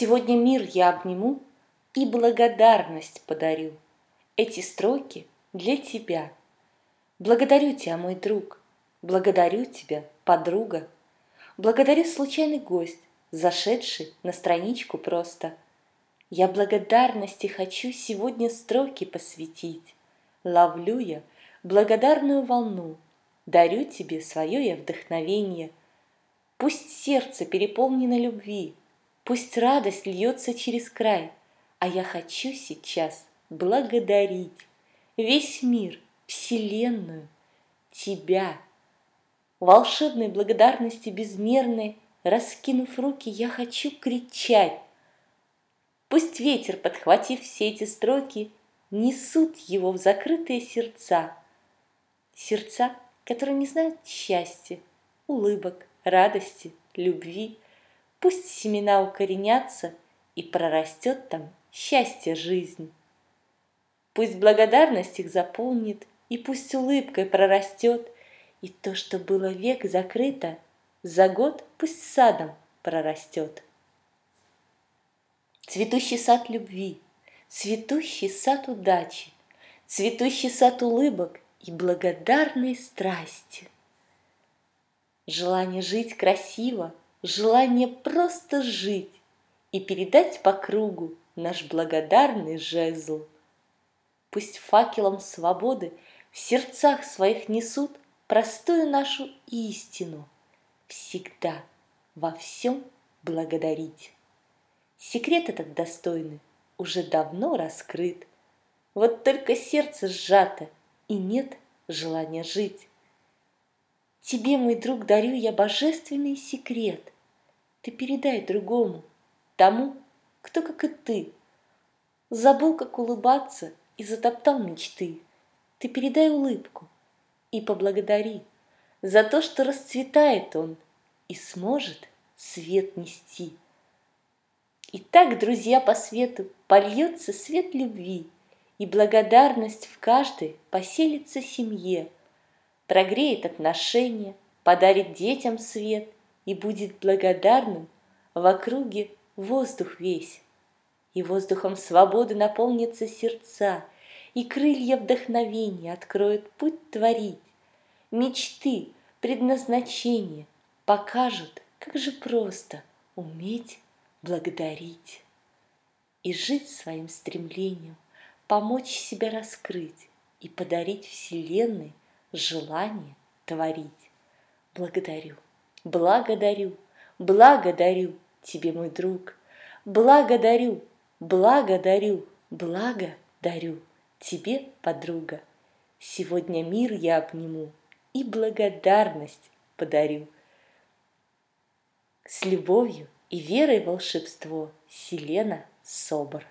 Сегодня мир я обниму и благодарность подарю. Эти строки для тебя. Благодарю тебя, мой друг, благодарю тебя, подруга. Благодарю случайный гость, зашедший на страничку просто. Я благодарности хочу сегодня строки посвятить. Ловлю я благодарную волну, дарю тебе свое я вдохновение. Пусть сердце переполнено любви, пусть радость льется через край, а я хочу сейчас благодарить весь мир, вселенную, тебя. Волшебной благодарности безмерной, раскинув руки, я хочу кричать. Пусть ветер, подхватив все эти строки, несут его в закрытые сердца. Сердца, которые не знают счастья, улыбок, радости, любви. Пусть семена укоренятся и прорастет там счастье жизнь. Пусть благодарность их заполнит, и пусть улыбкой прорастет, и то, что было век закрыто, за год пусть садом прорастет. Цветущий сад любви, цветущий сад удачи, цветущий сад улыбок и благодарной страсти. Желание жить красиво, желание просто жить и передать по кругу наш благодарный жезл – Пусть факелом свободы в сердцах своих несут Простую нашу истину Всегда во всем благодарить. Секрет этот достойный уже давно раскрыт, Вот только сердце сжато и нет желания жить. Тебе, мой друг, дарю я божественный секрет. Ты передай другому, тому, кто, как и ты, Забыл, как улыбаться — и затоптал мечты. Ты передай улыбку и поблагодари за то, что расцветает он и сможет свет нести. И так, друзья, по свету польется свет любви, и благодарность в каждой поселится семье, прогреет отношения, подарит детям свет и будет благодарным в округе воздух весь и воздухом свободы наполнятся сердца, и крылья вдохновения откроют путь творить. Мечты, предназначение покажут, как же просто уметь благодарить. И жить своим стремлением, помочь себя раскрыть и подарить Вселенной желание творить. Благодарю, благодарю, благодарю тебе, мой друг, благодарю Благодарю, благодарю тебе, подруга. Сегодня мир я обниму и благодарность подарю. С любовью и верой волшебство Селена Собор.